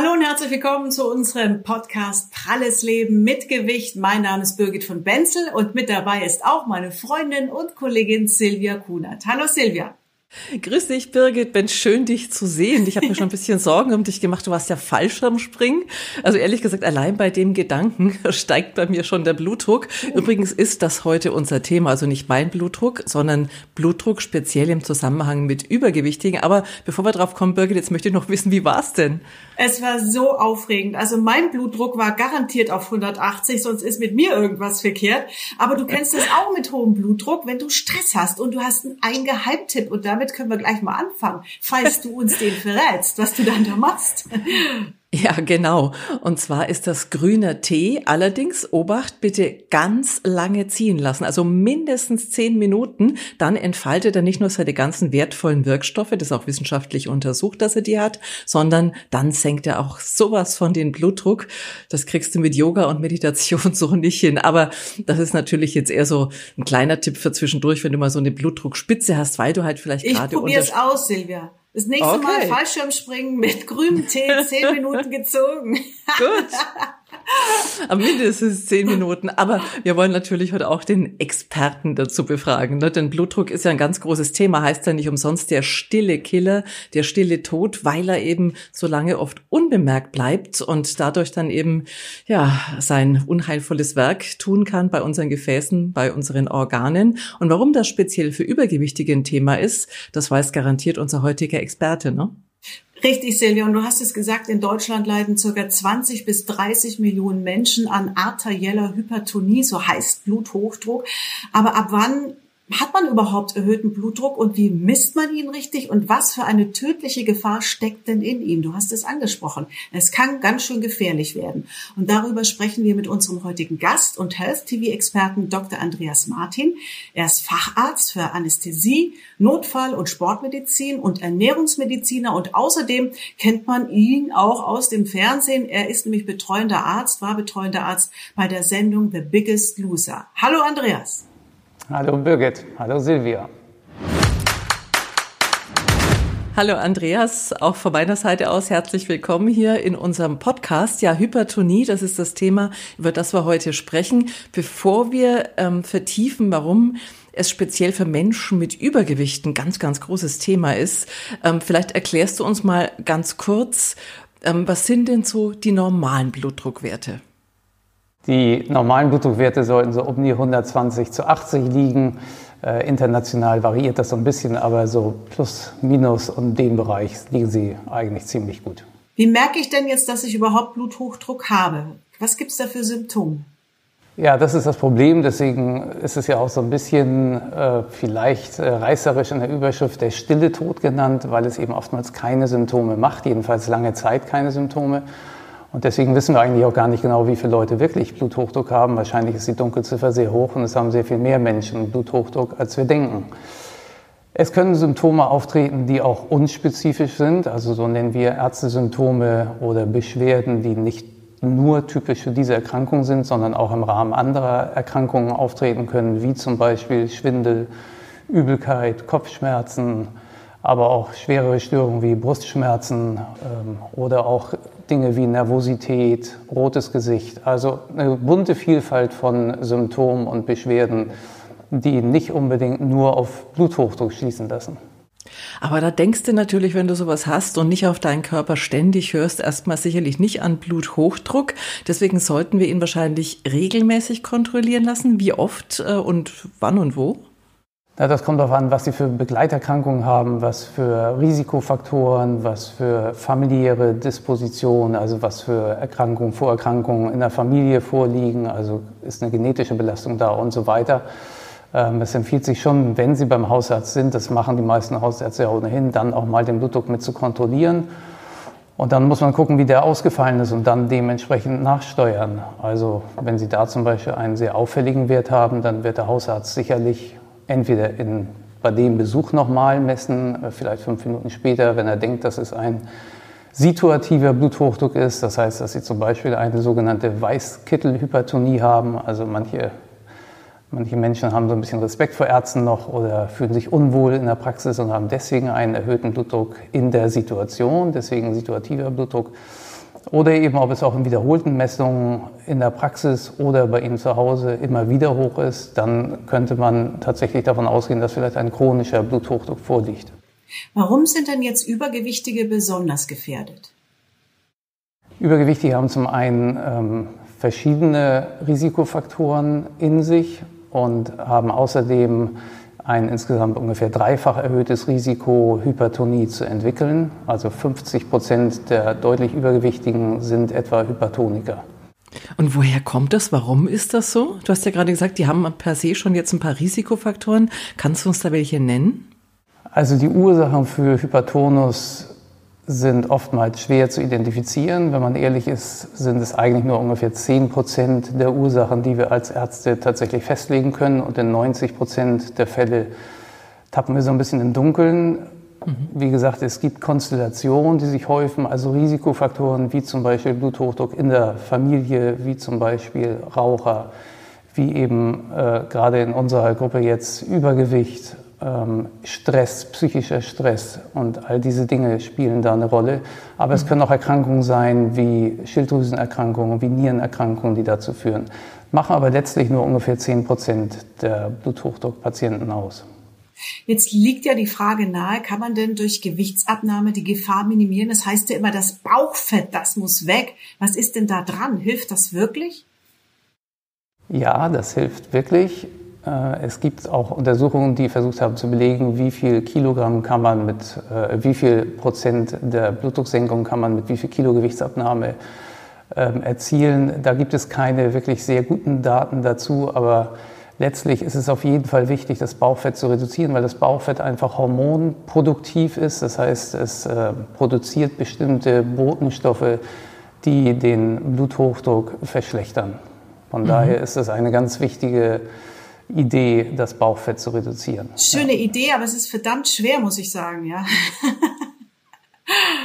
Hallo und herzlich willkommen zu unserem Podcast Pralles Leben mit Gewicht. Mein Name ist Birgit von Benzel und mit dabei ist auch meine Freundin und Kollegin Silvia Kunert. Hallo Silvia. Grüß dich, Birgit. Ben, schön, dich zu sehen. Ich habe mir schon ein bisschen Sorgen um dich gemacht. Du warst ja Fallschirmspringen. Also ehrlich gesagt, allein bei dem Gedanken steigt bei mir schon der Blutdruck. Übrigens ist das heute unser Thema. Also nicht mein Blutdruck, sondern Blutdruck speziell im Zusammenhang mit Übergewichtigen. Aber bevor wir drauf kommen, Birgit, jetzt möchte ich noch wissen, wie war's denn? Es war so aufregend. Also mein Blutdruck war garantiert auf 180, sonst ist mit mir irgendwas verkehrt. Aber du kennst es auch mit hohem Blutdruck, wenn du Stress hast und du hast einen Geheimtipp und damit können wir gleich mal anfangen, falls du uns den verrätst, was du dann da machst. Ja, genau. Und zwar ist das grüner Tee. Allerdings, Obacht, bitte ganz lange ziehen lassen. Also mindestens zehn Minuten. Dann entfaltet er nicht nur seine ganzen wertvollen Wirkstoffe, das ist auch wissenschaftlich untersucht, dass er die hat, sondern dann senkt er auch sowas von den Blutdruck. Das kriegst du mit Yoga und Meditation so nicht hin. Aber das ist natürlich jetzt eher so ein kleiner Tipp für zwischendurch, wenn du mal so eine Blutdruckspitze hast, weil du halt vielleicht gerade... Ich probier's aus, Silvia. Das nächste okay. Mal Fallschirmspringen mit grünem Tee, zehn Minuten gezogen. Gut. Am mindestens zehn Minuten. Aber wir wollen natürlich heute auch den Experten dazu befragen. Ne? Denn Blutdruck ist ja ein ganz großes Thema, heißt ja nicht umsonst der stille Killer, der stille Tod, weil er eben so lange oft unbemerkt bleibt und dadurch dann eben ja sein unheilvolles Werk tun kann bei unseren Gefäßen, bei unseren Organen. Und warum das speziell für Übergewichtige ein Thema ist, das weiß garantiert unser heutiger Experte. Ne? Richtig, Silvia. Und du hast es gesagt, in Deutschland leiden circa 20 bis 30 Millionen Menschen an arterieller Hypertonie, so heißt Bluthochdruck. Aber ab wann hat man überhaupt erhöhten Blutdruck und wie misst man ihn richtig und was für eine tödliche Gefahr steckt denn in ihm? Du hast es angesprochen. Es kann ganz schön gefährlich werden. Und darüber sprechen wir mit unserem heutigen Gast und Health-TV-Experten Dr. Andreas Martin. Er ist Facharzt für Anästhesie, Notfall- und Sportmedizin und Ernährungsmediziner und außerdem kennt man ihn auch aus dem Fernsehen. Er ist nämlich betreuender Arzt, war betreuender Arzt bei der Sendung The Biggest Loser. Hallo Andreas. Hallo Birgit, hallo Silvia. Hallo Andreas, auch von meiner Seite aus herzlich willkommen hier in unserem Podcast. Ja, Hypertonie, das ist das Thema, über das wir heute sprechen. Bevor wir ähm, vertiefen, warum es speziell für Menschen mit Übergewicht ein ganz, ganz großes Thema ist, ähm, vielleicht erklärst du uns mal ganz kurz, ähm, was sind denn so die normalen Blutdruckwerte? Die normalen Blutdruckwerte sollten so um die 120 zu 80 liegen. Äh, international variiert das so ein bisschen, aber so plus, minus und dem Bereich liegen sie eigentlich ziemlich gut. Wie merke ich denn jetzt, dass ich überhaupt Bluthochdruck habe? Was gibt es da für Symptome? Ja, das ist das Problem. Deswegen ist es ja auch so ein bisschen äh, vielleicht äh, reißerisch in der Überschrift der stille Tod genannt, weil es eben oftmals keine Symptome macht, jedenfalls lange Zeit keine Symptome. Und deswegen wissen wir eigentlich auch gar nicht genau, wie viele Leute wirklich Bluthochdruck haben. Wahrscheinlich ist die Dunkelziffer sehr hoch und es haben sehr viel mehr Menschen Bluthochdruck, als wir denken. Es können Symptome auftreten, die auch unspezifisch sind, also so nennen wir Ärztesymptome oder Beschwerden, die nicht nur typisch für diese Erkrankung sind, sondern auch im Rahmen anderer Erkrankungen auftreten können, wie zum Beispiel Schwindel, Übelkeit, Kopfschmerzen, aber auch schwerere Störungen wie Brustschmerzen ähm, oder auch Dinge wie Nervosität, rotes Gesicht. Also eine bunte Vielfalt von Symptomen und Beschwerden, die nicht unbedingt nur auf Bluthochdruck schließen lassen. Aber da denkst du natürlich, wenn du sowas hast und nicht auf deinen Körper ständig hörst, erstmal sicherlich nicht an Bluthochdruck. Deswegen sollten wir ihn wahrscheinlich regelmäßig kontrollieren lassen. Wie oft äh, und wann und wo? Ja, das kommt darauf an, was Sie für Begleiterkrankungen haben, was für Risikofaktoren, was für familiäre Dispositionen, also was für Erkrankungen, Vorerkrankungen in der Familie vorliegen, also ist eine genetische Belastung da und so weiter. Ähm, es empfiehlt sich schon, wenn Sie beim Hausarzt sind, das machen die meisten Hausärzte ja ohnehin, dann auch mal den Blutdruck mit zu kontrollieren. Und dann muss man gucken, wie der ausgefallen ist und dann dementsprechend nachsteuern. Also wenn Sie da zum Beispiel einen sehr auffälligen Wert haben, dann wird der Hausarzt sicherlich entweder in, bei dem Besuch nochmal messen, äh, vielleicht fünf Minuten später, wenn er denkt, dass es ein situativer Bluthochdruck ist. Das heißt, dass sie zum Beispiel eine sogenannte Weißkittelhypertonie haben. Also manche, manche Menschen haben so ein bisschen Respekt vor Ärzten noch oder fühlen sich unwohl in der Praxis und haben deswegen einen erhöhten Blutdruck in der Situation, deswegen situativer Blutdruck. Oder eben, ob es auch in wiederholten Messungen in der Praxis oder bei Ihnen zu Hause immer wieder hoch ist, dann könnte man tatsächlich davon ausgehen, dass vielleicht ein chronischer Bluthochdruck vorliegt. Warum sind denn jetzt Übergewichtige besonders gefährdet? Übergewichtige haben zum einen ähm, verschiedene Risikofaktoren in sich und haben außerdem ein insgesamt ungefähr dreifach erhöhtes Risiko, Hypertonie zu entwickeln. Also 50 Prozent der deutlich Übergewichtigen sind etwa Hypertoniker. Und woher kommt das? Warum ist das so? Du hast ja gerade gesagt, die haben per se schon jetzt ein paar Risikofaktoren. Kannst du uns da welche nennen? Also die Ursachen für Hypertonus sind oftmals schwer zu identifizieren. Wenn man ehrlich ist, sind es eigentlich nur ungefähr 10 Prozent der Ursachen, die wir als Ärzte tatsächlich festlegen können. Und in 90 Prozent der Fälle tappen wir so ein bisschen im Dunkeln. Mhm. Wie gesagt, es gibt Konstellationen, die sich häufen, also Risikofaktoren wie zum Beispiel Bluthochdruck in der Familie, wie zum Beispiel Raucher, wie eben äh, gerade in unserer Gruppe jetzt Übergewicht Stress, psychischer Stress und all diese Dinge spielen da eine Rolle. Aber es können auch Erkrankungen sein wie Schilddrüsenerkrankungen, wie Nierenerkrankungen, die dazu führen. Machen aber letztlich nur ungefähr 10 Prozent der Bluthochdruckpatienten aus. Jetzt liegt ja die Frage nahe, kann man denn durch Gewichtsabnahme die Gefahr minimieren? Das heißt ja immer, das Bauchfett, das muss weg. Was ist denn da dran? Hilft das wirklich? Ja, das hilft wirklich. Äh, es gibt auch Untersuchungen, die versucht haben zu belegen, wie viel Kilogramm kann man mit, äh, wie viel Prozent der Blutdrucksenkung kann man mit wie viel Kilo Gewichtsabnahme ähm, erzielen. Da gibt es keine wirklich sehr guten Daten dazu, aber letztlich ist es auf jeden Fall wichtig, das Bauchfett zu reduzieren, weil das Bauchfett einfach hormonproduktiv ist. Das heißt, es äh, produziert bestimmte Botenstoffe, die den Bluthochdruck verschlechtern. Von mhm. daher ist es eine ganz wichtige Idee, das Bauchfett zu reduzieren. Schöne ja. Idee, aber es ist verdammt schwer, muss ich sagen, ja.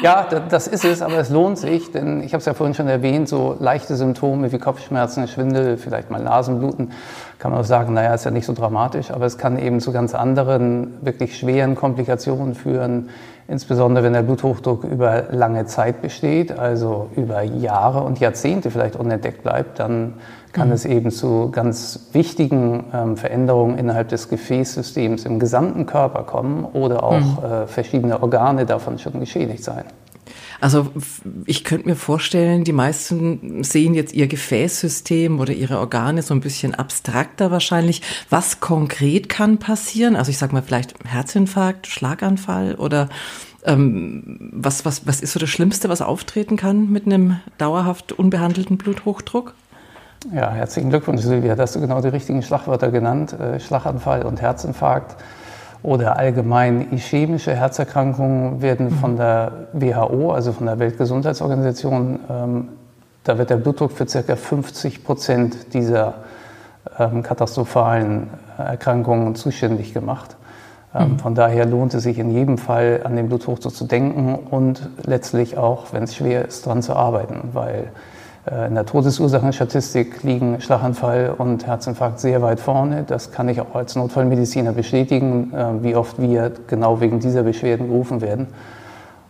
Ja, das ist es, aber es lohnt sich, denn ich habe es ja vorhin schon erwähnt, so leichte Symptome wie Kopfschmerzen, Schwindel, vielleicht mal Nasenbluten, kann man auch sagen, naja, ist ja nicht so dramatisch, aber es kann eben zu ganz anderen, wirklich schweren Komplikationen führen, insbesondere wenn der Bluthochdruck über lange Zeit besteht, also über Jahre und Jahrzehnte vielleicht unentdeckt bleibt, dann kann mhm. es eben zu ganz wichtigen ähm, Veränderungen innerhalb des Gefäßsystems im gesamten Körper kommen oder auch mhm. äh, verschiedene Organe davon schon geschädigt sein. Also ich könnte mir vorstellen, die meisten sehen jetzt ihr Gefäßsystem oder ihre Organe so ein bisschen abstrakter wahrscheinlich. Was konkret kann passieren? Also ich sage mal vielleicht Herzinfarkt, Schlaganfall oder ähm, was, was, was ist so das Schlimmste, was auftreten kann mit einem dauerhaft unbehandelten Bluthochdruck? Ja, herzlichen Glückwunsch, Silvia. Da hast du genau die richtigen Schlagwörter genannt. Äh, Schlaganfall und Herzinfarkt oder allgemein ischämische Herzerkrankungen werden mhm. von der WHO, also von der Weltgesundheitsorganisation, ähm, da wird der Blutdruck für ca. 50 Prozent dieser ähm, katastrophalen Erkrankungen zuständig gemacht. Ähm, mhm. Von daher lohnt es sich in jedem Fall an den Bluthochdruck zu denken und letztlich auch, wenn es schwer ist, daran zu arbeiten, weil äh, in der Todesursachenstatistik liegen Schlaganfall und Herzinfarkt sehr weit vorne. Das kann ich auch als Notfallmediziner bestätigen, äh, wie oft wir genau wegen dieser Beschwerden gerufen werden.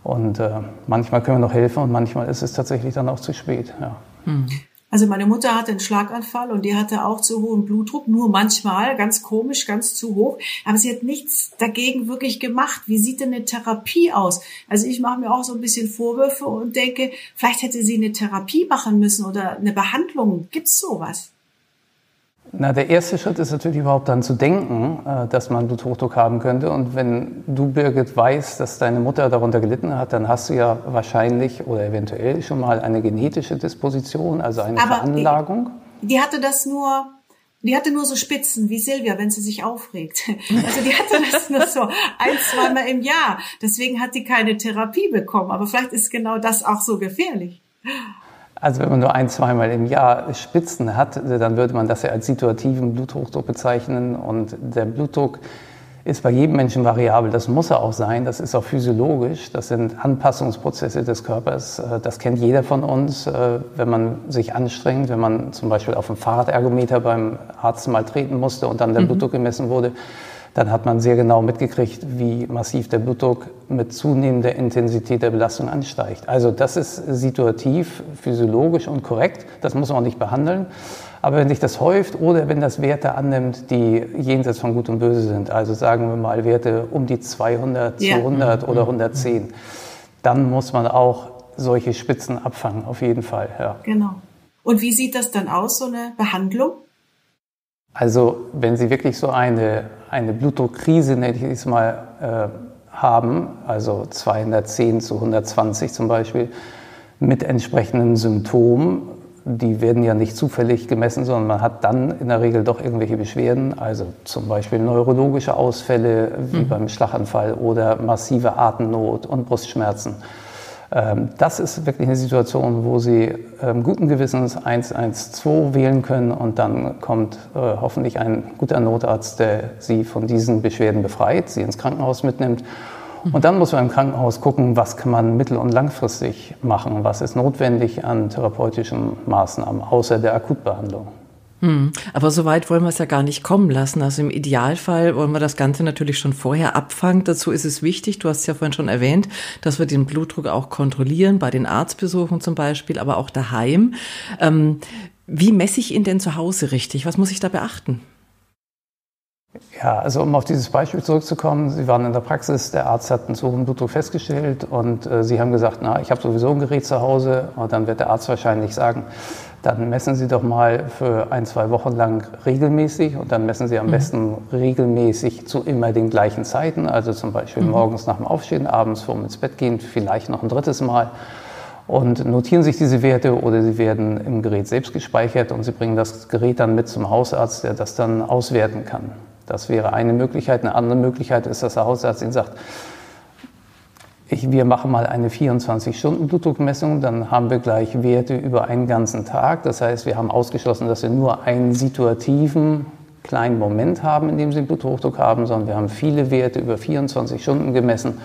Und äh, manchmal können wir noch helfen und manchmal ist es tatsächlich dann auch zu spät. Ja. Hm. Also meine Mutter hatte einen Schlaganfall und die hatte auch zu hohen Blutdruck, nur manchmal, ganz komisch, ganz zu hoch. Aber sie hat nichts dagegen wirklich gemacht. Wie sieht denn eine Therapie aus? Also ich mache mir auch so ein bisschen Vorwürfe und denke, vielleicht hätte sie eine Therapie machen müssen oder eine Behandlung. Gibt's sowas? Na, der erste Schritt ist natürlich überhaupt dann zu denken, äh, dass man Bluthochdruck haben könnte. Und wenn du, Birgit, weißt, dass deine Mutter darunter gelitten hat, dann hast du ja wahrscheinlich oder eventuell schon mal eine genetische Disposition, also eine Aber Veranlagung. Die, die hatte das nur die hatte nur so Spitzen wie Silvia, wenn sie sich aufregt. Also die hatte das nur so ein, zweimal im Jahr. Deswegen hat die keine Therapie bekommen. Aber vielleicht ist genau das auch so gefährlich. Also wenn man nur ein, zweimal im Jahr Spitzen hat, dann würde man das ja als situativen Bluthochdruck bezeichnen. Und der Blutdruck ist bei jedem Menschen variabel. Das muss er auch sein. Das ist auch physiologisch. Das sind Anpassungsprozesse des Körpers. Äh, das kennt jeder von uns, äh, wenn man sich anstrengt, wenn man zum Beispiel auf dem Fahrradergometer beim Arzt mal treten musste und dann der mhm. Blutdruck gemessen wurde dann hat man sehr genau mitgekriegt, wie massiv der Blutdruck mit zunehmender Intensität der Belastung ansteigt. Also das ist situativ, physiologisch und korrekt. Das muss man auch nicht behandeln. Aber wenn sich das häuft oder wenn das Werte annimmt, die jenseits von Gut und Böse sind, also sagen wir mal Werte um die 200, ja. 200 mhm. oder 110, dann muss man auch solche Spitzen abfangen, auf jeden Fall. Ja. Genau. Und wie sieht das dann aus, so eine Behandlung? Also wenn Sie wirklich so eine, eine Blutdruckkrise, nenne ich es mal, äh, haben, also 210 zu 120 zum Beispiel, mit entsprechenden Symptomen, die werden ja nicht zufällig gemessen, sondern man hat dann in der Regel doch irgendwelche Beschwerden, also zum Beispiel neurologische Ausfälle wie mhm. beim Schlaganfall oder massive Atemnot und Brustschmerzen. Ähm, das ist wirklich eine Situation, wo Sie ähm, guten Gewissens 112 wählen können und dann kommt äh, hoffentlich ein guter Notarzt, der Sie von diesen Beschwerden befreit, Sie ins Krankenhaus mitnimmt. Und dann muss man im Krankenhaus gucken, was kann man mittel- und langfristig machen, was ist notwendig an therapeutischen Maßnahmen außer der Akutbehandlung. Hm. Aber so weit wollen wir es ja gar nicht kommen lassen. Also im Idealfall wollen wir das Ganze natürlich schon vorher abfangen. Dazu ist es wichtig, du hast es ja vorhin schon erwähnt, dass wir den Blutdruck auch kontrollieren, bei den Arztbesuchen zum Beispiel, aber auch daheim. Ähm, wie messe ich ihn denn zu Hause richtig? Was muss ich da beachten? Ja, also um auf dieses Beispiel zurückzukommen, Sie waren in der Praxis, der Arzt hat einen zu hohen Blutdruck festgestellt und äh, Sie haben gesagt, na, ich habe sowieso ein Gerät zu Hause und dann wird der Arzt wahrscheinlich sagen, dann messen Sie doch mal für ein, zwei Wochen lang regelmäßig und dann messen Sie am mhm. besten regelmäßig zu immer den gleichen Zeiten, also zum Beispiel mhm. morgens nach dem Aufstehen, abends vorm ins Bett gehen, vielleicht noch ein drittes Mal und notieren sich diese Werte oder sie werden im Gerät selbst gespeichert und Sie bringen das Gerät dann mit zum Hausarzt, der das dann auswerten kann. Das wäre eine Möglichkeit. Eine andere Möglichkeit ist, dass der Hausarzt Ihnen sagt, ich, wir machen mal eine 24-Stunden-Blutdruckmessung, dann haben wir gleich Werte über einen ganzen Tag. Das heißt, wir haben ausgeschlossen, dass wir nur einen situativen kleinen Moment haben, in dem Sie Bluthochdruck haben, sondern wir haben viele Werte über 24 Stunden gemessen,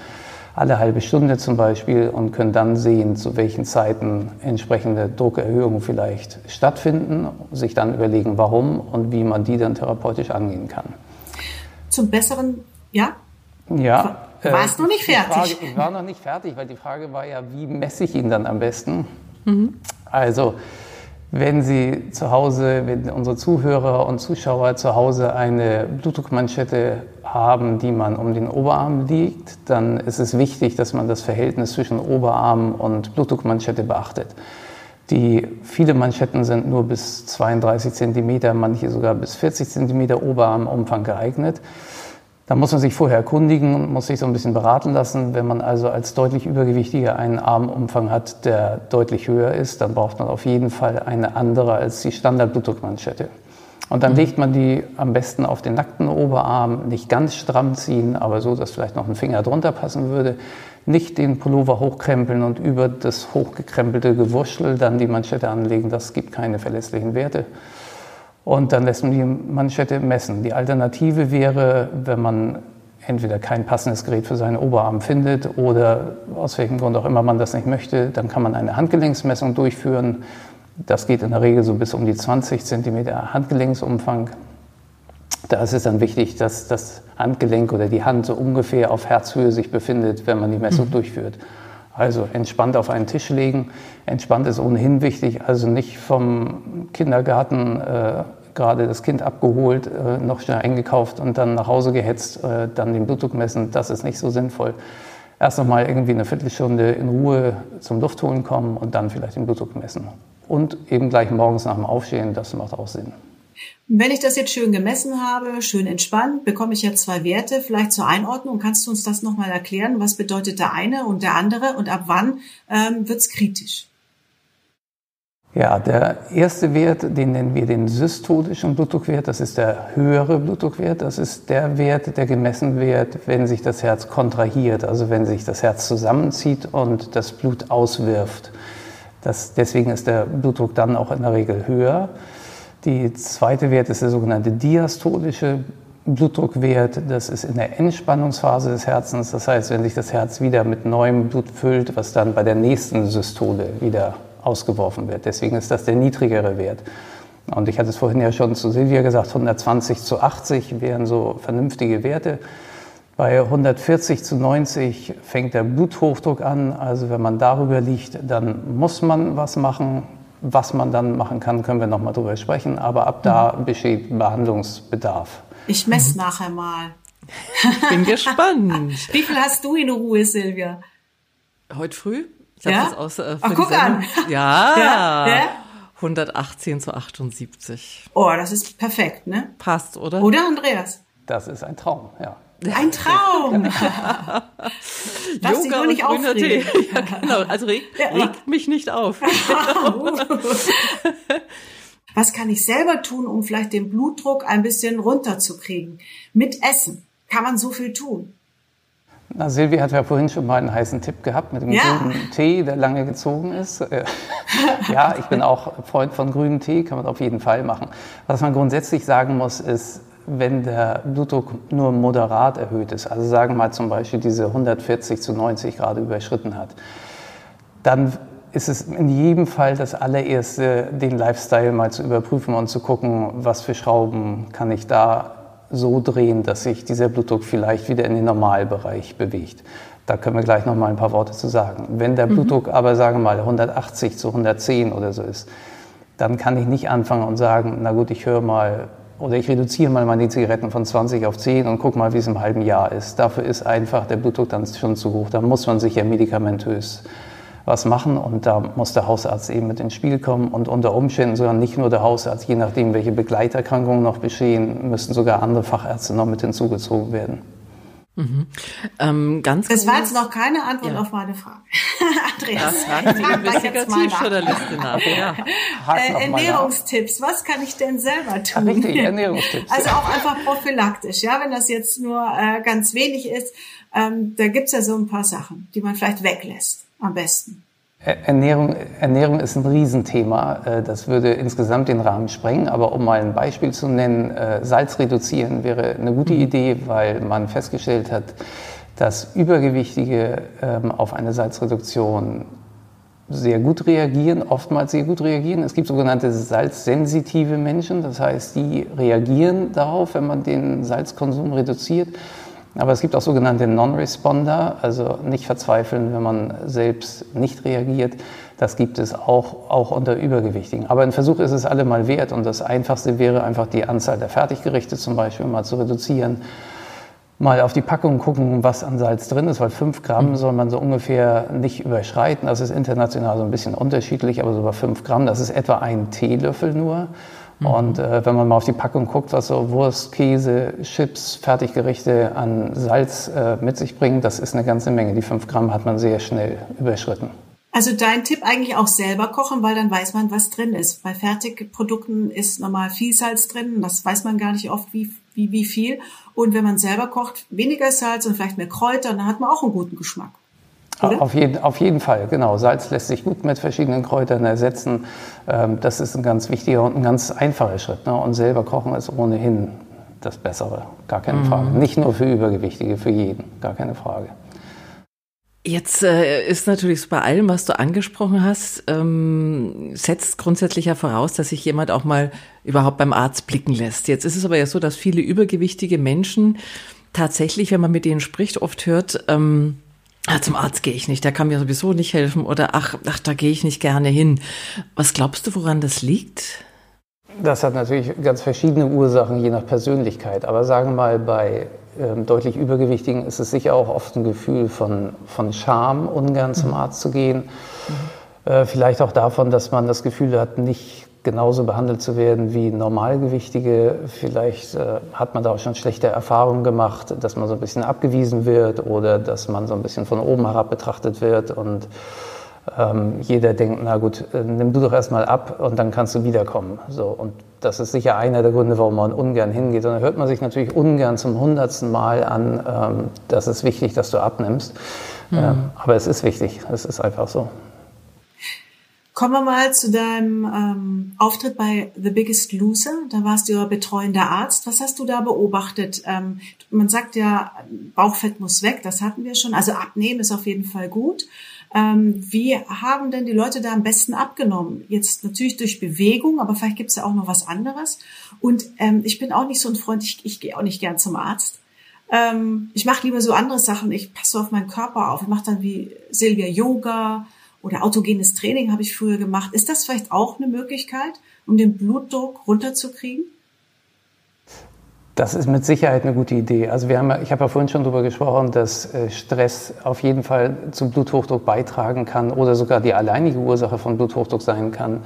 alle halbe Stunde zum Beispiel, und können dann sehen, zu welchen Zeiten entsprechende Druckerhöhungen vielleicht stattfinden, sich dann überlegen, warum und wie man die dann therapeutisch angehen kann. Zum besseren, ja? Ja, warst äh, noch nicht fertig? Frage, ich war noch nicht fertig, weil die Frage war ja, wie messe ich ihn dann am besten? Mhm. Also, wenn Sie zu Hause, wenn unsere Zuhörer und Zuschauer zu Hause eine Blutdruckmanschette haben, die man um den Oberarm liegt, dann ist es wichtig, dass man das Verhältnis zwischen Oberarm und Blutdruckmanschette beachtet. Die, viele Manschetten sind nur bis 32 cm, manche sogar bis 40 cm Oberarmumfang geeignet. Da muss man sich vorher erkundigen, muss sich so ein bisschen beraten lassen. Wenn man also als deutlich Übergewichtiger einen Armumfang hat, der deutlich höher ist, dann braucht man auf jeden Fall eine andere als die Standard-Blutdruckmanschette. Und dann mhm. legt man die am besten auf den nackten Oberarm, nicht ganz stramm ziehen, aber so, dass vielleicht noch ein Finger drunter passen würde. Nicht den Pullover hochkrempeln und über das hochgekrempelte Gewurschtel dann die Manschette anlegen, das gibt keine verlässlichen Werte und dann lässt man die Manschette messen. Die Alternative wäre, wenn man entweder kein passendes Gerät für seinen Oberarm findet oder aus welchem Grund auch immer man das nicht möchte, dann kann man eine Handgelenksmessung durchführen. Das geht in der Regel so bis um die 20 cm Handgelenksumfang. Da ist es dann wichtig, dass das Handgelenk oder die Hand so ungefähr auf Herzhöhe sich befindet, wenn man die Messung mhm. durchführt. Also entspannt auf einen Tisch legen. Entspannt ist ohnehin wichtig, also nicht vom Kindergarten äh, gerade das Kind abgeholt, äh, noch schnell eingekauft und dann nach Hause gehetzt, äh, dann den Blutdruck messen. Das ist nicht so sinnvoll. Erst noch mal irgendwie eine Viertelstunde in Ruhe zum Luftholen kommen und dann vielleicht den Blutdruck messen. Und eben gleich morgens nach dem Aufstehen, das macht auch Sinn. Wenn ich das jetzt schön gemessen habe, schön entspannt, bekomme ich ja zwei Werte. Vielleicht zur Einordnung, kannst du uns das nochmal erklären? Was bedeutet der eine und der andere und ab wann ähm, wird es kritisch? Ja, der erste Wert, den nennen wir den systolischen Blutdruckwert. Das ist der höhere Blutdruckwert. Das ist der Wert, der gemessen wird, wenn sich das Herz kontrahiert, also wenn sich das Herz zusammenzieht und das Blut auswirft. Das, deswegen ist der Blutdruck dann auch in der Regel höher. Die zweite Wert ist der sogenannte diastolische Blutdruckwert. Das ist in der Entspannungsphase des Herzens. Das heißt, wenn sich das Herz wieder mit neuem Blut füllt, was dann bei der nächsten Systole wieder ausgeworfen wird. Deswegen ist das der niedrigere Wert. Und ich hatte es vorhin ja schon zu Silvia gesagt, 120 zu 80 wären so vernünftige Werte. Bei 140 zu 90 fängt der Bluthochdruck an. Also wenn man darüber liegt, dann muss man was machen. Was man dann machen kann, können wir noch mal drüber sprechen. Aber ab da mhm. besteht Behandlungsbedarf. Ich messe mhm. nachher mal. Bin gespannt. Wie viel hast du in Ruhe, Silvia? Heute früh? Ich ja? das aus, äh, Ach, guck an. Ja. ja. ja. 118 zu 78. Oh, das ist perfekt, ne? Passt, oder? Oder, Andreas? Das ist ein Traum, ja. Ein Traum. Lass Yoga nicht und grüner Tee. Ja, genau. Also regt, ja. regt mich nicht auf. Was kann ich selber tun, um vielleicht den Blutdruck ein bisschen runterzukriegen? Mit Essen kann man so viel tun. Na, Silvi hat ja vorhin schon mal einen heißen Tipp gehabt mit dem ja. grünen Tee, der lange gezogen ist. Äh, ja, ich bin auch Freund von grünem Tee, kann man auf jeden Fall machen. Was man grundsätzlich sagen muss, ist, wenn der Blutdruck nur moderat erhöht ist, also sagen wir mal zum Beispiel diese 140 zu 90 Grad überschritten hat, dann ist es in jedem Fall das allererste, den Lifestyle mal zu überprüfen und zu gucken, was für Schrauben kann ich da so drehen, dass sich dieser Blutdruck vielleicht wieder in den Normalbereich bewegt. Da können wir gleich noch mal ein paar Worte zu sagen. Wenn der mhm. Blutdruck aber, sagen wir mal, 180 zu 110 oder so ist, dann kann ich nicht anfangen und sagen, na gut, ich höre mal oder ich reduziere mal meine Zigaretten von 20 auf 10 und gucke mal, wie es im halben Jahr ist. Dafür ist einfach der Blutdruck dann schon zu hoch. Da muss man sich ja medikamentös was machen und da muss der Hausarzt eben mit ins Spiel kommen und unter Umständen sogar nicht nur der Hausarzt, je nachdem, welche Begleiterkrankungen noch bestehen, müssen sogar andere Fachärzte noch mit hinzugezogen werden. Mhm. Ähm, ganz das war jetzt noch keine Antwort ja. auf meine Frage. Andreas. Das fragt die Investigativjournalistin nach. Ja. Äh, Ernährungstipps. Was kann ich denn selber tun? Richtig, Ernährungstipps. Also auch einfach prophylaktisch. Ja, wenn das jetzt nur äh, ganz wenig ist, ähm, da gibt's ja so ein paar Sachen, die man vielleicht weglässt. Am besten. Ernährung, Ernährung ist ein Riesenthema. Äh, das würde insgesamt den Rahmen sprengen. Aber um mal ein Beispiel zu nennen, äh, Salz reduzieren wäre eine gute mhm. Idee, weil man festgestellt hat, dass Übergewichtige ähm, auf eine Salzreduktion sehr gut reagieren, oftmals sehr gut reagieren. Es gibt sogenannte salzsensitive Menschen, das heißt, die reagieren darauf, wenn man den Salzkonsum reduziert. Aber es gibt auch sogenannte Non-Responder, also nicht verzweifeln, wenn man selbst nicht reagiert. Das gibt es auch, auch unter Übergewichtigen. Aber ein Versuch ist es allemal wert. Und das Einfachste wäre einfach die Anzahl der Fertiggerichte zum Beispiel mal zu reduzieren. Mal auf die Packung gucken, was an Salz drin ist, weil fünf Gramm mhm. soll man so ungefähr nicht überschreiten. Das ist international so ein bisschen unterschiedlich, aber so bei fünf Gramm, das ist etwa ein Teelöffel nur. Mhm. Und äh, wenn man mal auf die Packung guckt, was so Wurst, Käse, Chips, Fertiggerichte an Salz äh, mit sich bringen, das ist eine ganze Menge. Die fünf Gramm hat man sehr schnell überschritten. Also dein Tipp eigentlich auch selber kochen, weil dann weiß man, was drin ist. Bei Fertigprodukten ist normal viel Salz drin. Das weiß man gar nicht oft, wie, wie, wie viel. Und wenn man selber kocht, weniger Salz und vielleicht mehr Kräuter, dann hat man auch einen guten Geschmack. Auf jeden, auf jeden Fall, genau. Salz lässt sich gut mit verschiedenen Kräutern ersetzen. Ähm, das ist ein ganz wichtiger und ein ganz einfacher Schritt. Ne? Und selber kochen ist ohnehin das Bessere, gar keine mhm. Frage. Nicht nur für Übergewichtige, für jeden, gar keine Frage. Jetzt äh, ist natürlich so bei allem, was du angesprochen hast, ähm, setzt grundsätzlich ja voraus, dass sich jemand auch mal überhaupt beim Arzt blicken lässt. Jetzt ist es aber ja so, dass viele übergewichtige Menschen tatsächlich, wenn man mit denen spricht, oft hört, ähm, Ah, zum Arzt gehe ich nicht, der kann mir sowieso nicht helfen oder ach, ach, da gehe ich nicht gerne hin. Was glaubst du, woran das liegt? Das hat natürlich ganz verschiedene Ursachen, je nach Persönlichkeit. Aber sagen wir mal, bei ähm, deutlich Übergewichtigen ist es sicher auch oft ein Gefühl von, von Scham, ungern zum mhm. Arzt zu gehen. Mhm. Äh, vielleicht auch davon, dass man das Gefühl hat, nicht genauso behandelt zu werden wie Normalgewichtige. Vielleicht äh, hat man da auch schon schlechte Erfahrungen gemacht, dass man so ein bisschen abgewiesen wird oder dass man so ein bisschen von oben herab betrachtet wird und ähm, jeder denkt, na gut, äh, nimm du doch erstmal ab und dann kannst du wiederkommen. So, und das ist sicher einer der Gründe, warum man ungern hingeht. Und dann hört man sich natürlich ungern zum hundertsten Mal an, ähm, das ist wichtig, dass du abnimmst. Mhm. Ähm, aber es ist wichtig, es ist einfach so. Kommen wir mal zu deinem ähm, Auftritt bei The Biggest Loser. Da warst du ja betreuender Arzt. Was hast du da beobachtet? Ähm, man sagt ja, Bauchfett muss weg, das hatten wir schon. Also abnehmen ist auf jeden Fall gut. Ähm, wie haben denn die Leute da am besten abgenommen? Jetzt natürlich durch Bewegung, aber vielleicht gibt es ja auch noch was anderes. Und ähm, ich bin auch nicht so ein Freund, ich, ich gehe auch nicht gern zum Arzt. Ähm, ich mache lieber so andere Sachen. Ich passe auf meinen Körper auf. Ich mache dann wie Silvia Yoga oder autogenes Training habe ich früher gemacht. Ist das vielleicht auch eine Möglichkeit, um den Blutdruck runterzukriegen? Das ist mit Sicherheit eine gute Idee. Also wir haben, ich habe ja vorhin schon darüber gesprochen, dass äh, Stress auf jeden Fall zum Bluthochdruck beitragen kann oder sogar die alleinige Ursache von Bluthochdruck sein kann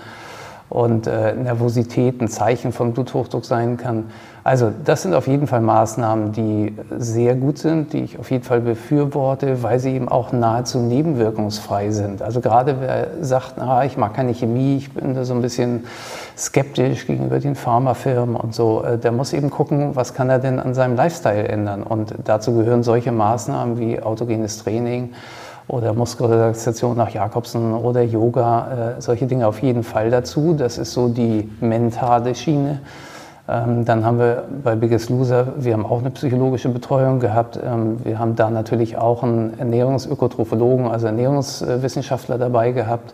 und äh, Nervosität ein Zeichen von Bluthochdruck sein kann. Also das sind auf jeden Fall Maßnahmen, die sehr gut sind, die ich auf jeden Fall befürworte, weil sie eben auch nahezu nebenwirkungsfrei sind. Also gerade wer sagt, na, ich mag keine Chemie, ich bin da so ein bisschen skeptisch gegenüber den Pharmafirmen und so, äh, der muss eben gucken, was kann er denn an seinem Lifestyle ändern. Und dazu gehören solche Maßnahmen wie autogenes Training, oder Muskelrelaxation nach Jakobsen oder Yoga, äh, solche Dinge auf jeden Fall dazu. Das ist so die mentale Schiene. Ähm, dann haben wir bei Biggest Loser, wir haben auch eine psychologische Betreuung gehabt. Ähm, wir haben da natürlich auch einen Ernährungsökotrophologen, also Ernährungswissenschaftler dabei gehabt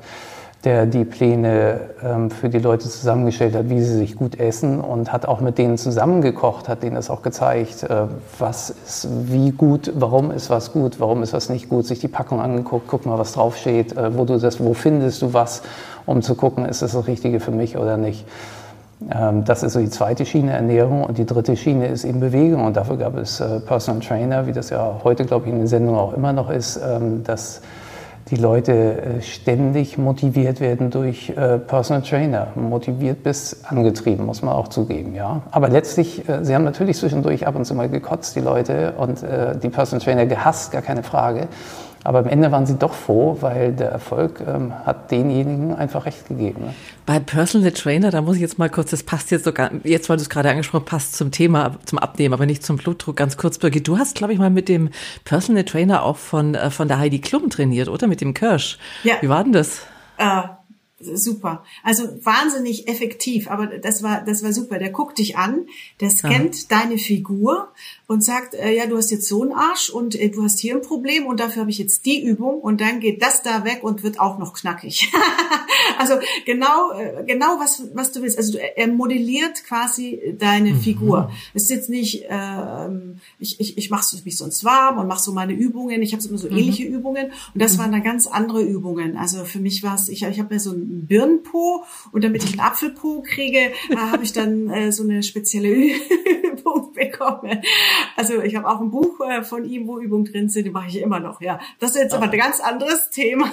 der die Pläne ähm, für die Leute zusammengestellt hat, wie sie sich gut essen und hat auch mit denen zusammengekocht, hat denen das auch gezeigt, äh, was ist wie gut, warum ist was gut, warum ist was nicht gut, sich die Packung angeguckt, guck mal, was draufsteht, äh, wo du das, wo findest du was, um zu gucken, ist das das Richtige für mich oder nicht. Ähm, das ist so die zweite Schiene Ernährung und die dritte Schiene ist eben Bewegung und dafür gab es äh, Personal Trainer, wie das ja heute, glaube ich, in der Sendung auch immer noch ist, ähm, dass die Leute äh, ständig motiviert werden durch äh, Personal Trainer. Motiviert bis angetrieben, muss man auch zugeben, ja. Aber letztlich, äh, sie haben natürlich zwischendurch ab und zu mal gekotzt, die Leute, und die Personal Trainer gehasst, gar keine Frage. Aber am Ende waren sie doch froh, weil der Erfolg ähm, hat denjenigen einfach recht gegeben. Ne? Bei Personal Trainer, da muss ich jetzt mal kurz, das passt jetzt sogar, jetzt weil du es gerade angesprochen passt zum Thema, zum Abnehmen, aber nicht zum Blutdruck. Ganz kurz, Birgit, du hast, glaube ich, mal mit dem Personal Trainer auch von, äh, von der Heidi Klum trainiert, oder? Mit dem Kirsch. Ja. Wie war denn das? Äh, super. Also wahnsinnig effektiv, aber das war das war super. Der guckt dich an, der scannt Aha. deine Figur und sagt, äh, ja, du hast jetzt so einen Arsch und äh, du hast hier ein Problem und dafür habe ich jetzt die Übung und dann geht das da weg und wird auch noch knackig. also genau, äh, genau was, was du willst. Also er modelliert quasi deine mhm. Figur. Es ist jetzt nicht, ähm, ich, ich, ich mache mich sonst warm und mache so meine Übungen. Ich habe immer so mhm. ähnliche Übungen und das mhm. waren dann ganz andere Übungen. Also für mich war es, ich, ich habe mir so einen Birnenpo und damit ich einen Apfelpo kriege, äh, habe ich dann äh, so eine spezielle Übung bekommen. Also ich habe auch ein Buch äh, von ihm, wo Übungen drin sind, die mache ich immer noch. Ja, das ist jetzt aber ein ganz anderes Thema.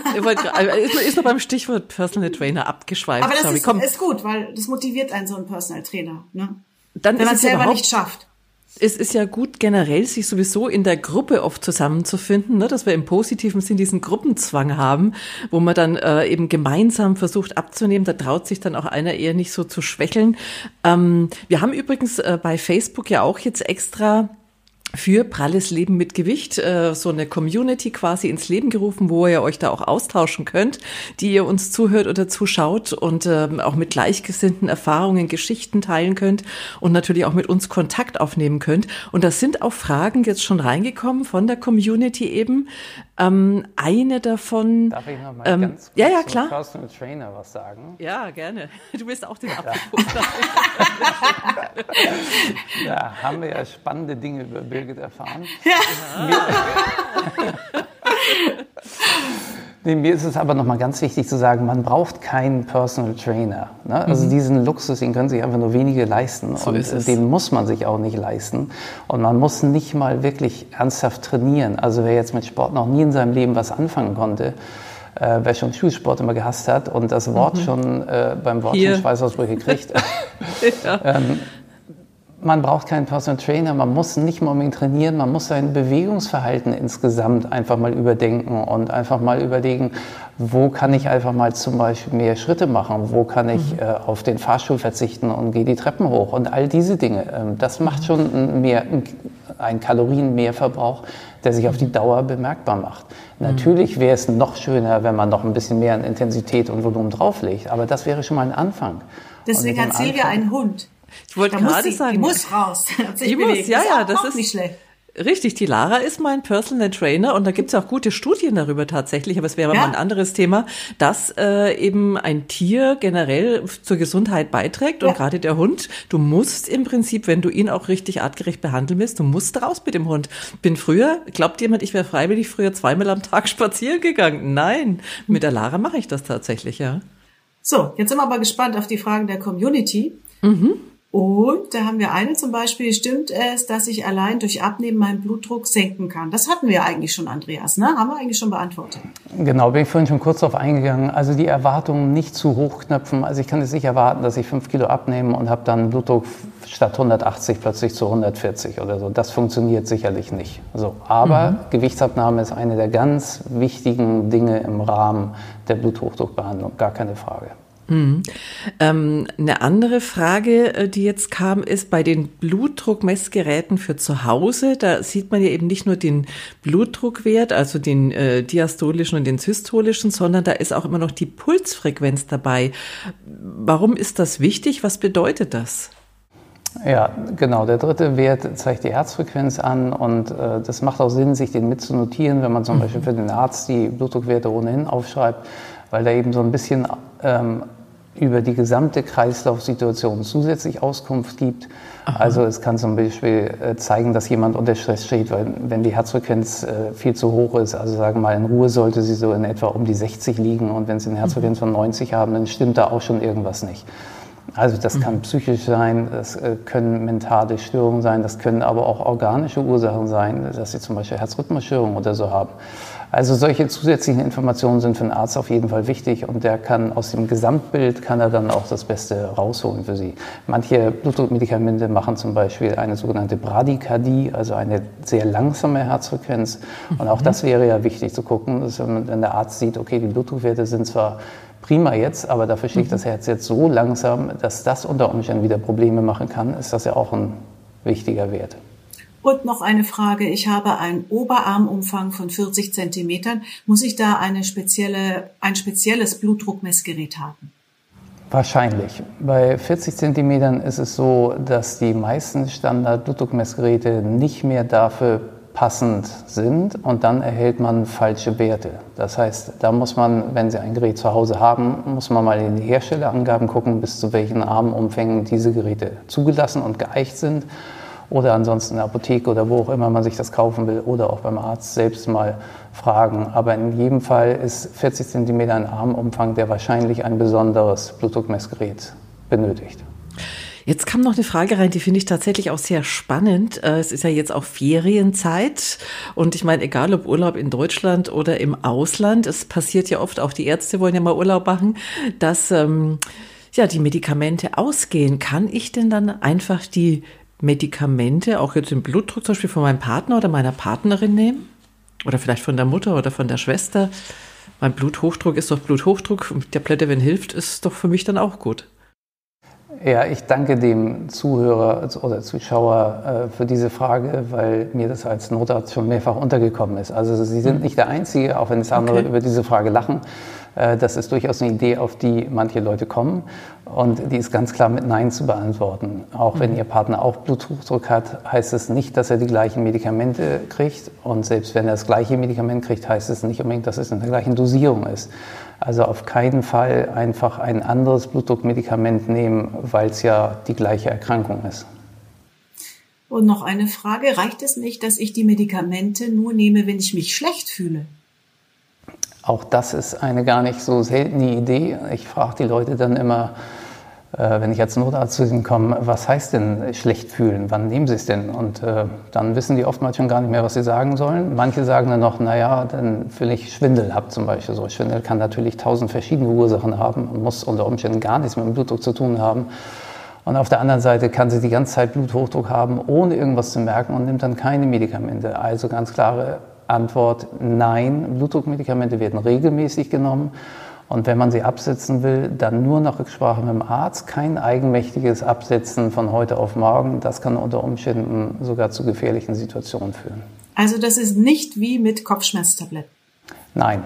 Ist noch beim Stichwort Personal Trainer abgeschweift. Aber das Sorry, ist, ist, gut, weil das motiviert einen so ein Personal Trainer. Ne? Dann Wenn man es selber nicht schafft es ist ja gut generell, sich sowieso in der Gruppe oft zusammenzufinden, ne, dass wir im positiven Sinn diesen Gruppenzwang haben, wo man dann äh, eben gemeinsam versucht abzunehmen. Da traut sich dann auch einer eher nicht so zu schwächeln. Ähm, wir haben übrigens äh, bei Facebook ja auch jetzt extra für pralles Leben mit Gewicht äh, so eine Community quasi ins Leben gerufen, wo ihr euch da auch austauschen könnt, die ihr uns zuhört oder zuschaut und ähm, auch mit gleichgesinnten Erfahrungen, Geschichten teilen könnt und natürlich auch mit uns Kontakt aufnehmen könnt. Und da sind auch Fragen jetzt schon reingekommen von der Community eben. Ähm, eine davon. Darf ich noch mal ähm, ganz kurz ja, ja, klar. Personal Trainer was sagen? Ja, gerne. Du bist auch den Apfelpunkt. da haben wir ja spannende Dinge über Birgit erfahren. Ja. Nee, mir ist es aber nochmal ganz wichtig zu sagen, man braucht keinen Personal Trainer. Ne? Also mhm. diesen Luxus, den können sich einfach nur wenige leisten. So und den muss man sich auch nicht leisten. Und man muss nicht mal wirklich ernsthaft trainieren. Also wer jetzt mit Sport noch nie in seinem Leben was anfangen konnte, äh, wer schon Schulsport immer gehasst hat und das Wort mhm. schon äh, beim Wort Hier. schon Schweißausbrüche kriegt, ja. ähm, man braucht keinen Personal Trainer, man muss nicht mal unbedingt trainieren, man muss sein Bewegungsverhalten insgesamt einfach mal überdenken und einfach mal überlegen, wo kann ich einfach mal zum Beispiel mehr Schritte machen, wo kann ich mhm. äh, auf den Fahrstuhl verzichten und gehe die Treppen hoch und all diese Dinge. Ähm, das macht schon ein mehr, einen Kalorienmehrverbrauch, der sich auf die Dauer bemerkbar macht. Mhm. Natürlich wäre es noch schöner, wenn man noch ein bisschen mehr an Intensität und Volumen drauflegt, aber das wäre schon mal ein Anfang. Deswegen hat Silvia einen Hund. Ich wollte gerade sagen. Die muss raus. Die muss, ja, ja, das ist nicht schlecht. Richtig, die Lara ist mein Personal Trainer und da gibt's auch gute Studien darüber tatsächlich, aber es wäre ja. mal ein anderes Thema, dass äh, eben ein Tier generell zur Gesundheit beiträgt ja. und gerade der Hund, du musst im Prinzip, wenn du ihn auch richtig artgerecht behandeln willst, du musst raus mit dem Hund. Bin früher, glaubt jemand, ich wäre freiwillig früher zweimal am Tag spazieren gegangen? Nein, mit der Lara mache ich das tatsächlich, ja. So, jetzt sind wir aber gespannt auf die Fragen der Community. Mhm. Und da haben wir eine zum Beispiel, stimmt es, dass ich allein durch Abnehmen meinen Blutdruck senken kann? Das hatten wir eigentlich schon, Andreas, ne? Haben wir eigentlich schon beantwortet. Genau, bin ich vorhin schon kurz darauf eingegangen. Also die Erwartungen nicht zu hoch knöpfen. Also ich kann jetzt nicht erwarten, dass ich fünf Kilo abnehme und habe dann Blutdruck statt 180 plötzlich zu 140 oder so. Das funktioniert sicherlich nicht. So, aber mhm. Gewichtsabnahme ist eine der ganz wichtigen Dinge im Rahmen der Bluthochdruckbehandlung, gar keine Frage. Mhm. Ähm, eine andere Frage, äh, die jetzt kam, ist bei den Blutdruckmessgeräten für zu Hause. Da sieht man ja eben nicht nur den Blutdruckwert, also den äh, diastolischen und den systolischen, sondern da ist auch immer noch die Pulsfrequenz dabei. Warum ist das wichtig? Was bedeutet das? Ja, genau. Der dritte Wert zeigt die Herzfrequenz an und äh, das macht auch Sinn, sich den mitzunotieren, wenn man zum mhm. Beispiel für den Arzt die Blutdruckwerte ohnehin aufschreibt, weil da eben so ein bisschen ähm, über die gesamte Kreislaufsituation zusätzlich Auskunft gibt. Aha. Also es kann zum Beispiel äh, zeigen, dass jemand unter Stress steht, weil wenn die Herzfrequenz äh, viel zu hoch ist, also sagen wir mal in Ruhe sollte sie so in etwa um die 60 liegen und wenn sie eine Herzfrequenz von 90 haben, dann stimmt da auch schon irgendwas nicht. Also das kann mhm. psychisch sein, das äh, können mentale Störungen sein, das können aber auch organische Ursachen sein, dass sie zum Beispiel Herzrhythmusstörungen oder so haben. Also solche zusätzlichen Informationen sind für einen Arzt auf jeden Fall wichtig und der kann aus dem Gesamtbild kann er dann auch das Beste rausholen für Sie. Manche Blutdruckmedikamente machen zum Beispiel eine sogenannte Bradykardie, also eine sehr langsame Herzfrequenz. Und auch das wäre ja wichtig zu gucken, dass wenn der Arzt sieht, okay, die Blutdruckwerte sind zwar prima jetzt, aber dafür schlägt das Herz jetzt so langsam, dass das unter Umständen wieder Probleme machen kann, ist das ja auch ein wichtiger Wert. Und noch eine Frage. Ich habe einen Oberarmumfang von 40 Zentimetern. Muss ich da eine spezielle, ein spezielles Blutdruckmessgerät haben? Wahrscheinlich. Bei 40 Zentimetern ist es so, dass die meisten Standard-Blutdruckmessgeräte nicht mehr dafür passend sind und dann erhält man falsche Werte. Das heißt, da muss man, wenn Sie ein Gerät zu Hause haben, muss man mal in die Herstellerangaben gucken, bis zu welchen Armumfängen diese Geräte zugelassen und geeicht sind oder ansonsten in der Apotheke oder wo auch immer man sich das kaufen will oder auch beim Arzt selbst mal fragen. Aber in jedem Fall ist 40 cm ein Armumfang, der wahrscheinlich ein besonderes Blutdruckmessgerät benötigt. Jetzt kam noch eine Frage rein, die finde ich tatsächlich auch sehr spannend. Äh, es ist ja jetzt auch Ferienzeit und ich meine, egal ob Urlaub in Deutschland oder im Ausland, es passiert ja oft, auch die Ärzte wollen ja mal Urlaub machen, dass ähm, ja die Medikamente ausgehen. Kann ich denn dann einfach die Medikamente, auch jetzt den Blutdruck zum Beispiel von meinem Partner oder meiner Partnerin nehmen? Oder vielleicht von der Mutter oder von der Schwester? Mein Bluthochdruck ist doch Bluthochdruck. Der Tablette, wenn hilft, ist doch für mich dann auch gut. Ja, ich danke dem Zuhörer oder Zuschauer äh, für diese Frage, weil mir das als Notarzt schon mehrfach untergekommen ist. Also Sie sind hm. nicht der Einzige, auch wenn es andere okay. über diese Frage lachen. Äh, das ist durchaus eine Idee, auf die manche Leute kommen. Und die ist ganz klar mit Nein zu beantworten. Auch wenn mhm. Ihr Partner auch Bluthochdruck hat, heißt es nicht, dass er die gleichen Medikamente kriegt. Und selbst wenn er das gleiche Medikament kriegt, heißt es nicht unbedingt, dass es in der gleichen Dosierung ist. Also auf keinen Fall einfach ein anderes Blutdruckmedikament nehmen, weil es ja die gleiche Erkrankung ist. Und noch eine Frage. Reicht es nicht, dass ich die Medikamente nur nehme, wenn ich mich schlecht fühle? Auch das ist eine gar nicht so seltene Idee. Ich frage die Leute dann immer, äh, wenn ich als Notarzt zu ihnen komme, was heißt denn schlecht fühlen? Wann nehmen Sie es denn? Und äh, dann wissen die oftmals schon gar nicht mehr, was sie sagen sollen. Manche sagen dann noch, naja, dann will ich Schwindel habe zum Beispiel. So Schwindel kann natürlich tausend verschiedene Ursachen haben und muss unter Umständen gar nichts mit dem Blutdruck zu tun haben. Und auf der anderen Seite kann sie die ganze Zeit Bluthochdruck haben, ohne irgendwas zu merken und nimmt dann keine Medikamente. Also ganz klare Antwort nein. Blutdruckmedikamente werden regelmäßig genommen. Und wenn man sie absetzen will, dann nur nach Rücksprache mit dem Arzt, kein eigenmächtiges Absetzen von heute auf morgen. Das kann unter Umständen sogar zu gefährlichen Situationen führen. Also das ist nicht wie mit Kopfschmerztabletten. Nein.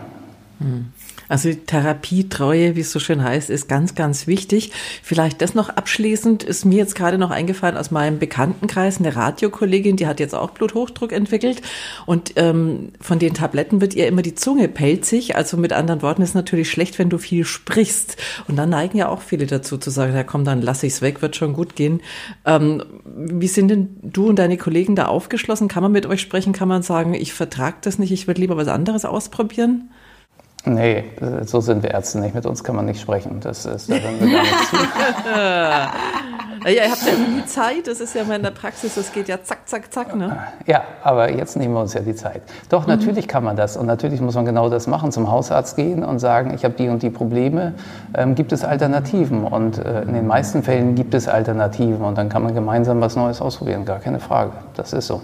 Hm. Also Therapietreue, wie es so schön heißt, ist ganz, ganz wichtig. Vielleicht das noch abschließend ist mir jetzt gerade noch eingefallen aus meinem Bekanntenkreis, eine Radiokollegin, die hat jetzt auch Bluthochdruck entwickelt und ähm, von den Tabletten wird ihr immer die Zunge pelzig. Also mit anderen Worten ist natürlich schlecht, wenn du viel sprichst. Und dann neigen ja auch viele dazu zu sagen, ja komm, dann lass ich's weg, wird schon gut gehen. Ähm, wie sind denn du und deine Kollegen da aufgeschlossen? Kann man mit euch sprechen? Kann man sagen, ich vertrage das nicht, ich würde lieber was anderes ausprobieren? Nee, so sind wir Ärzte nicht. Mit uns kann man nicht sprechen. Das ist, da hören wir gar nicht zu. ja, ihr habt ja nie Zeit. Das ist ja mal in der Praxis, das geht ja zack, zack, zack. Ne? Ja, aber jetzt nehmen wir uns ja die Zeit. Doch, mhm. natürlich kann man das. Und natürlich muss man genau das machen. Zum Hausarzt gehen und sagen, ich habe die und die Probleme. Ähm, gibt es Alternativen? Und äh, in den meisten Fällen gibt es Alternativen. Und dann kann man gemeinsam was Neues ausprobieren. Gar keine Frage. Das ist so.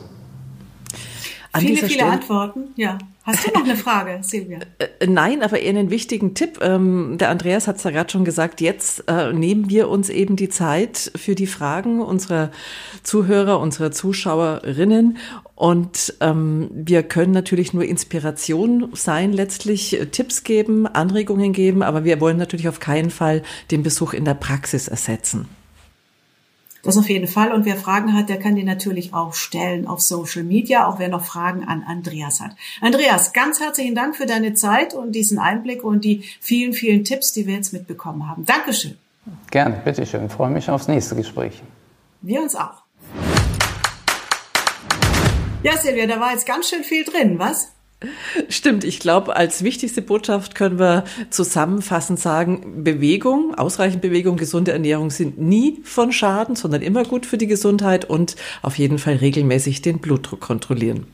An viele, viele Stelle, Antworten, ja. Hast du noch eine Frage, Silvia? Äh, äh, nein, aber eher einen wichtigen Tipp. Ähm, der Andreas hat es ja gerade schon gesagt, jetzt äh, nehmen wir uns eben die Zeit für die Fragen unserer Zuhörer, unserer Zuschauerinnen. Und ähm, wir können natürlich nur Inspiration sein, letztlich Tipps geben, Anregungen geben, aber wir wollen natürlich auf keinen Fall den Besuch in der Praxis ersetzen. Das auf jeden Fall. Und wer Fragen hat, der kann die natürlich auch stellen auf Social Media, auch wer noch Fragen an Andreas hat. Andreas, ganz herzlichen Dank für deine Zeit und diesen Einblick und die vielen, vielen Tipps, die wir jetzt mitbekommen haben. Dankeschön. Gerne, bitteschön. Freue mich aufs nächste Gespräch. Wir uns auch. Ja, Silvia, da war jetzt ganz schön viel drin, was? Stimmt, ich glaube, als wichtigste Botschaft können wir zusammenfassend sagen, Bewegung, ausreichend Bewegung, gesunde Ernährung sind nie von Schaden, sondern immer gut für die Gesundheit und auf jeden Fall regelmäßig den Blutdruck kontrollieren.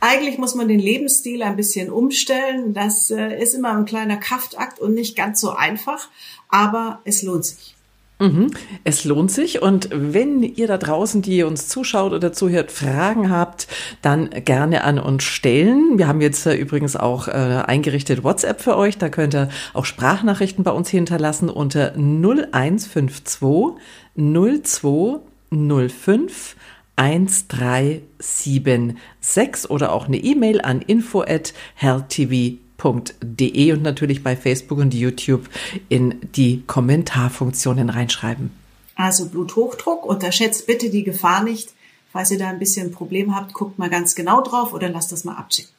Eigentlich muss man den Lebensstil ein bisschen umstellen. Das äh, ist immer ein kleiner Kraftakt und nicht ganz so einfach, aber es lohnt sich. Mhm. Es lohnt sich und wenn ihr da draußen, die uns zuschaut oder zuhört, Fragen habt, dann gerne an uns stellen. Wir haben jetzt äh, übrigens auch äh, eingerichtet WhatsApp für euch. Da könnt ihr auch Sprachnachrichten bei uns hinterlassen unter 0152 0205 1376 oder auch eine E-Mail an info at healthtv.com www.bluthochdruck.de und natürlich bei Facebook und YouTube in die Kommentarfunktionen reinschreiben. Also Bluthochdruck, unterschätzt bitte die Gefahr nicht. Falls ihr da ein bisschen ein Problem habt, guckt mal ganz genau drauf oder lasst das mal abchecken.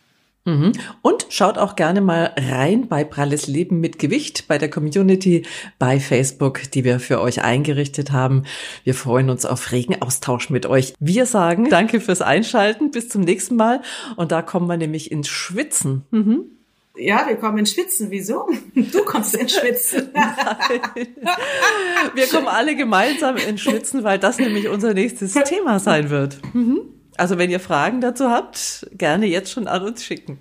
Mhm. Und schaut auch gerne mal rein bei Pralles Leben mit Gewicht bei der Community bei Facebook, die wir für euch eingerichtet haben. Wir freuen uns auf regen Austausch mit euch. Wir sagen Danke fürs Einschalten. Bis zum nächsten Mal. Und da kommen wir nämlich ins Schwitzen. Mhm. Ja, wir kommen ins Schwitzen. Wieso? Du kommst ins Schwitzen. wir kommen alle gemeinsam ins Schwitzen, weil das nämlich unser nächstes Thema sein wird. Mhm. Also wenn ihr Fragen dazu habt, gerne jetzt schon an uns schicken.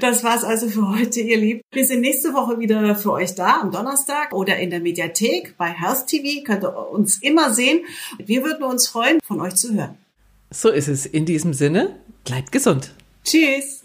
Das war's also für heute, ihr Lieben. Wir sind nächste Woche wieder für euch da am Donnerstag oder in der Mediathek bei Health TV. Könnt ihr uns immer sehen. Wir würden uns freuen, von euch zu hören. So ist es. In diesem Sinne, bleibt gesund. Tschüss.